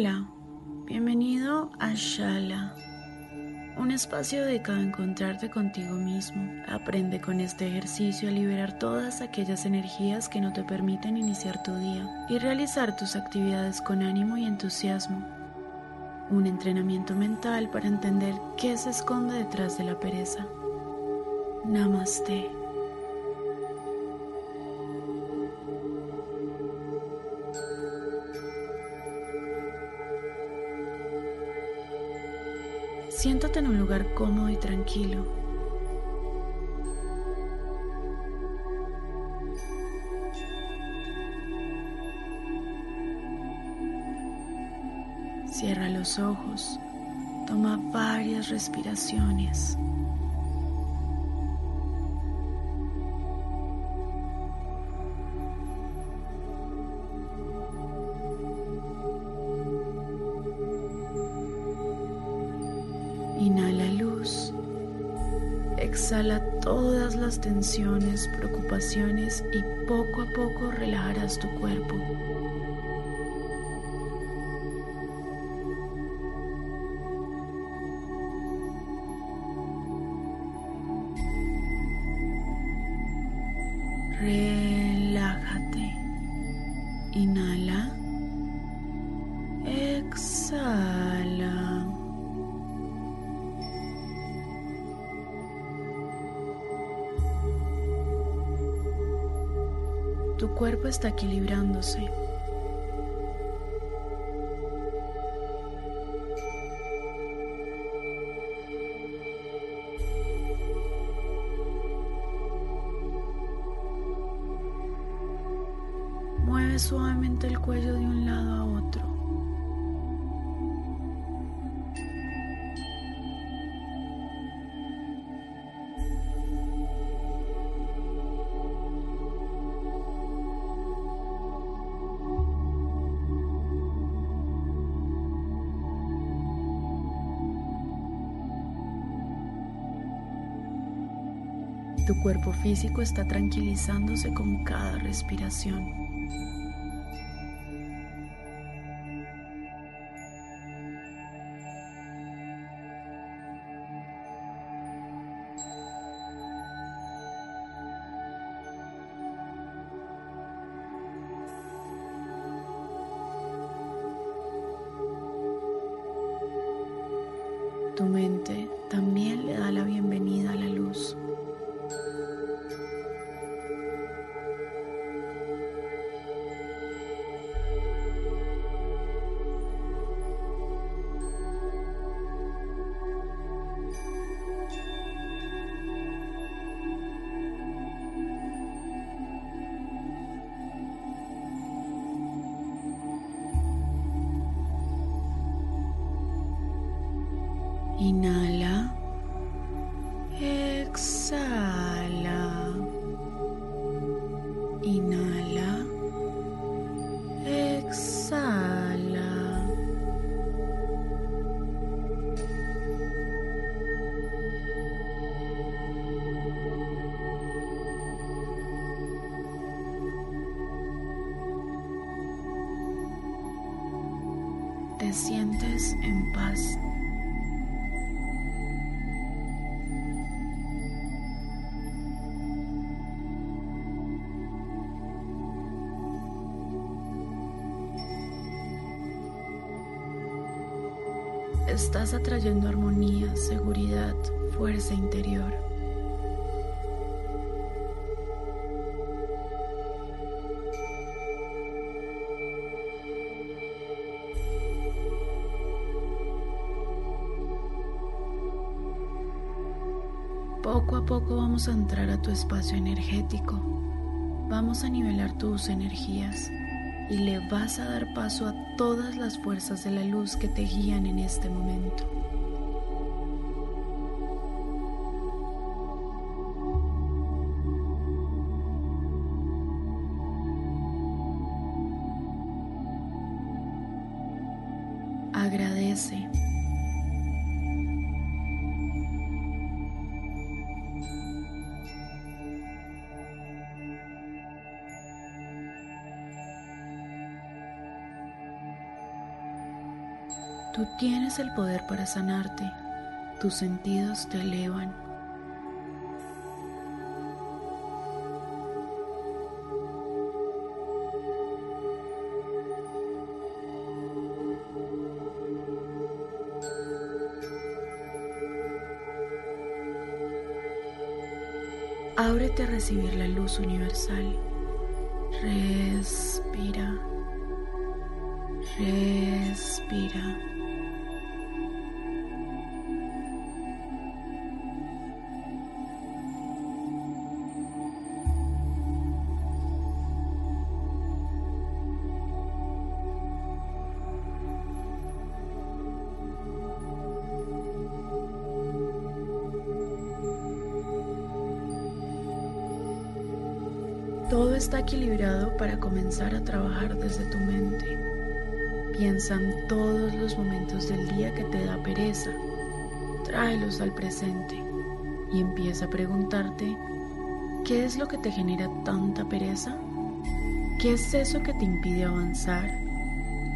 Hola, bienvenido a Shala, un espacio dedicado a encontrarte contigo mismo. Aprende con este ejercicio a liberar todas aquellas energías que no te permiten iniciar tu día y realizar tus actividades con ánimo y entusiasmo. Un entrenamiento mental para entender qué se esconde detrás de la pereza. Namaste. Siéntate en un lugar cómodo y tranquilo. Cierra los ojos. Toma varias respiraciones. Tensiones, preocupaciones y poco a poco relajarás tu cuerpo. Cuerpo está equilibrándose. Mueve suavemente el cuello de un lado a otro. Tu cuerpo físico está tranquilizándose con cada respiración. Tu mente también le da la bienvenida a la luz. Inhala. Exhala. Estás atrayendo armonía, seguridad, fuerza interior. Poco a poco vamos a entrar a tu espacio energético. Vamos a nivelar tus energías y le vas a dar paso a todas las fuerzas de la luz que te guían en este momento. Tú tienes el poder para sanarte. Tus sentidos te elevan. Ábrete a recibir la luz universal. Respira. Respira. Equilibrado para comenzar a trabajar desde tu mente. Piensa en todos los momentos del día que te da pereza. Tráelos al presente y empieza a preguntarte, ¿qué es lo que te genera tanta pereza? ¿Qué es eso que te impide avanzar?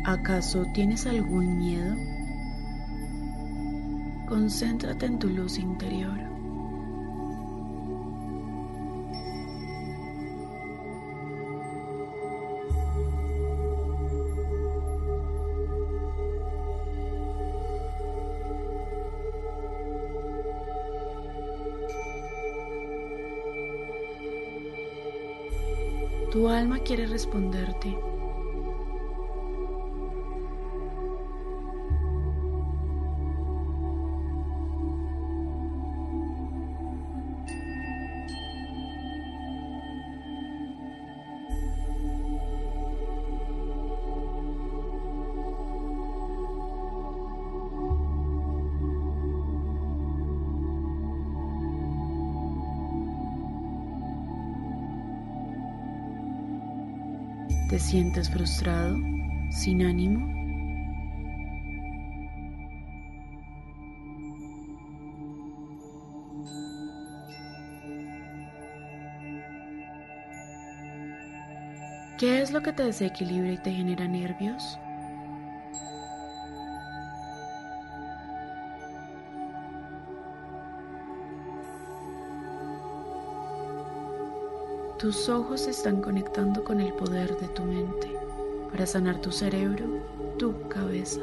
¿Acaso tienes algún miedo? Concéntrate en tu luz interior. Tu alma quiere responderte. ¿Te sientes frustrado, sin ánimo? ¿Qué es lo que te desequilibra y te genera nervios? Tus ojos están conectando con el poder de tu mente para sanar tu cerebro, tu cabeza.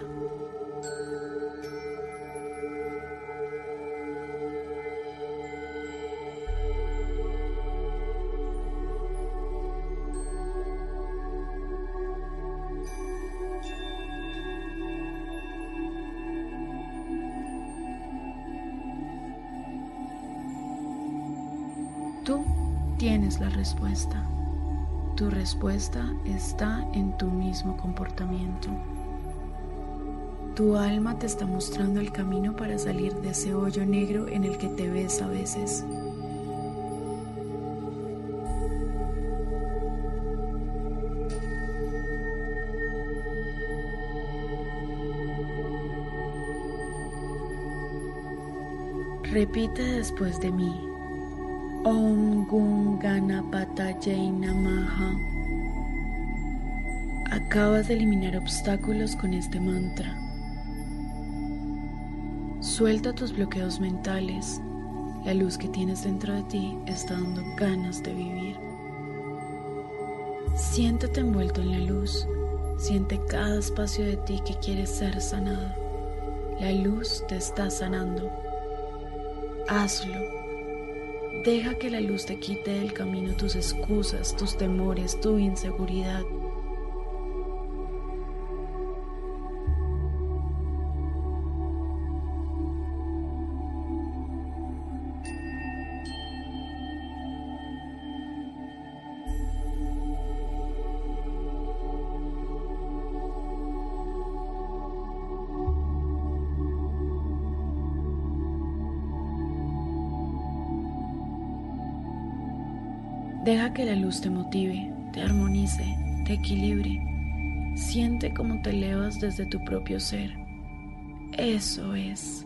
Tu respuesta está en tu mismo comportamiento. Tu alma te está mostrando el camino para salir de ese hoyo negro en el que te ves a veces. Repite después de mí. Om Gung Ganapataye Namaha. Acabas de eliminar obstáculos con este mantra. Suelta tus bloqueos mentales. La luz que tienes dentro de ti está dando ganas de vivir. Siéntate envuelto en la luz. Siente cada espacio de ti que quiere ser sanado. La luz te está sanando. Hazlo. Deja que la luz te quite del camino tus excusas, tus temores, tu inseguridad. Deja que la luz te motive, te armonice, te equilibre. Siente cómo te elevas desde tu propio ser. Eso es.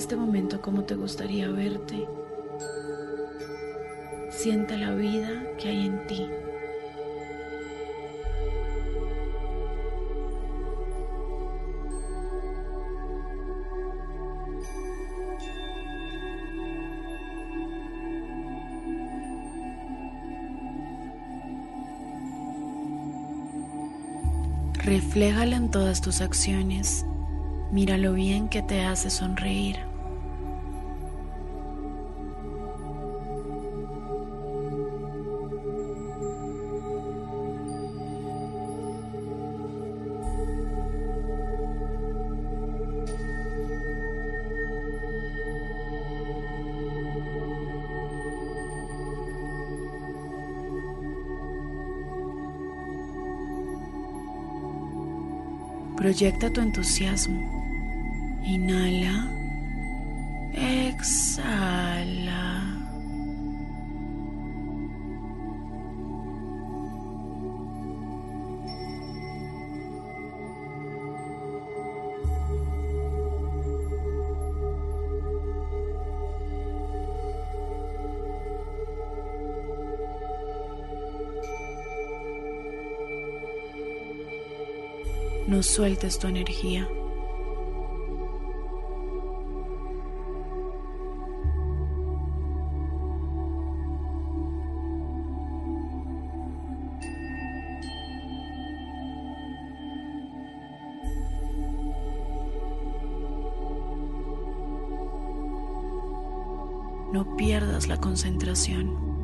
Este momento como te gustaría verte. Siente la vida que hay en ti. Refléjala en todas tus acciones Mira lo bien que te hace sonreír. Proyecta tu entusiasmo Inhala. No sueltes tu energía. No pierdas la concentración.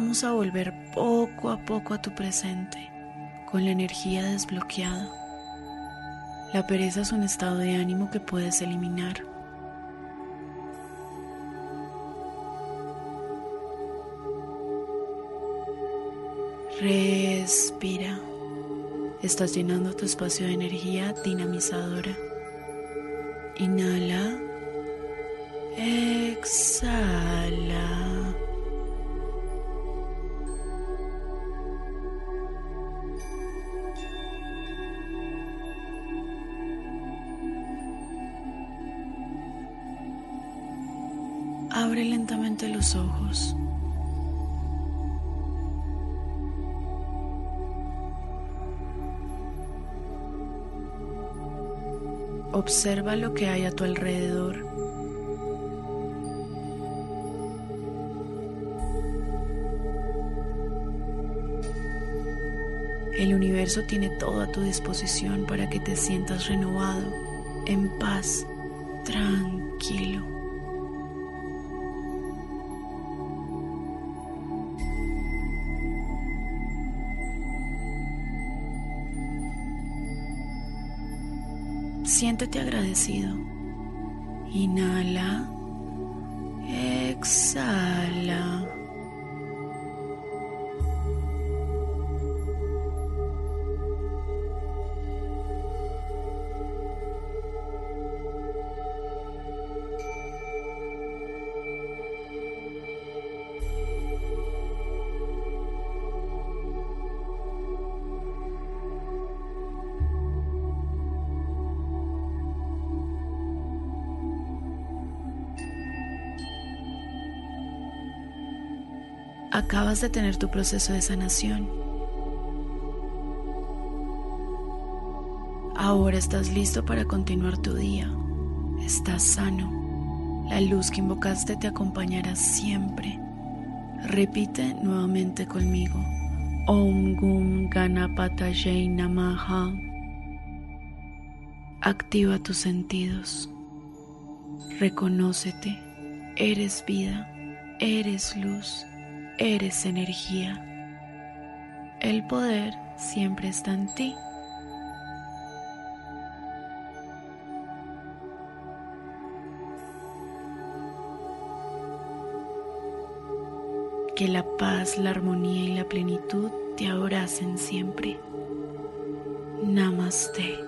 Vamos a volver poco a poco a tu presente, con la energía desbloqueada. La pereza es un estado de ánimo que puedes eliminar. Respira. Estás llenando tu espacio de energía dinamizadora. Inhala. Exhala. Los ojos. Observa lo que hay a tu alrededor. El universo tiene todo a tu disposición para que te sientas renovado, en paz, tranquilo. Siéntete agradecido. Inhala. Exhala. Acabas de tener tu proceso de sanación. Ahora estás listo para continuar tu día. Estás sano. La luz que invocaste te acompañará siempre. Repite nuevamente conmigo. Om Gum Ganapataye Namaha. Activa tus sentidos. Reconócete. Eres vida. Eres luz eres energía. El poder siempre está en ti. Que la paz, la armonía y la plenitud te abracen siempre. Namaste.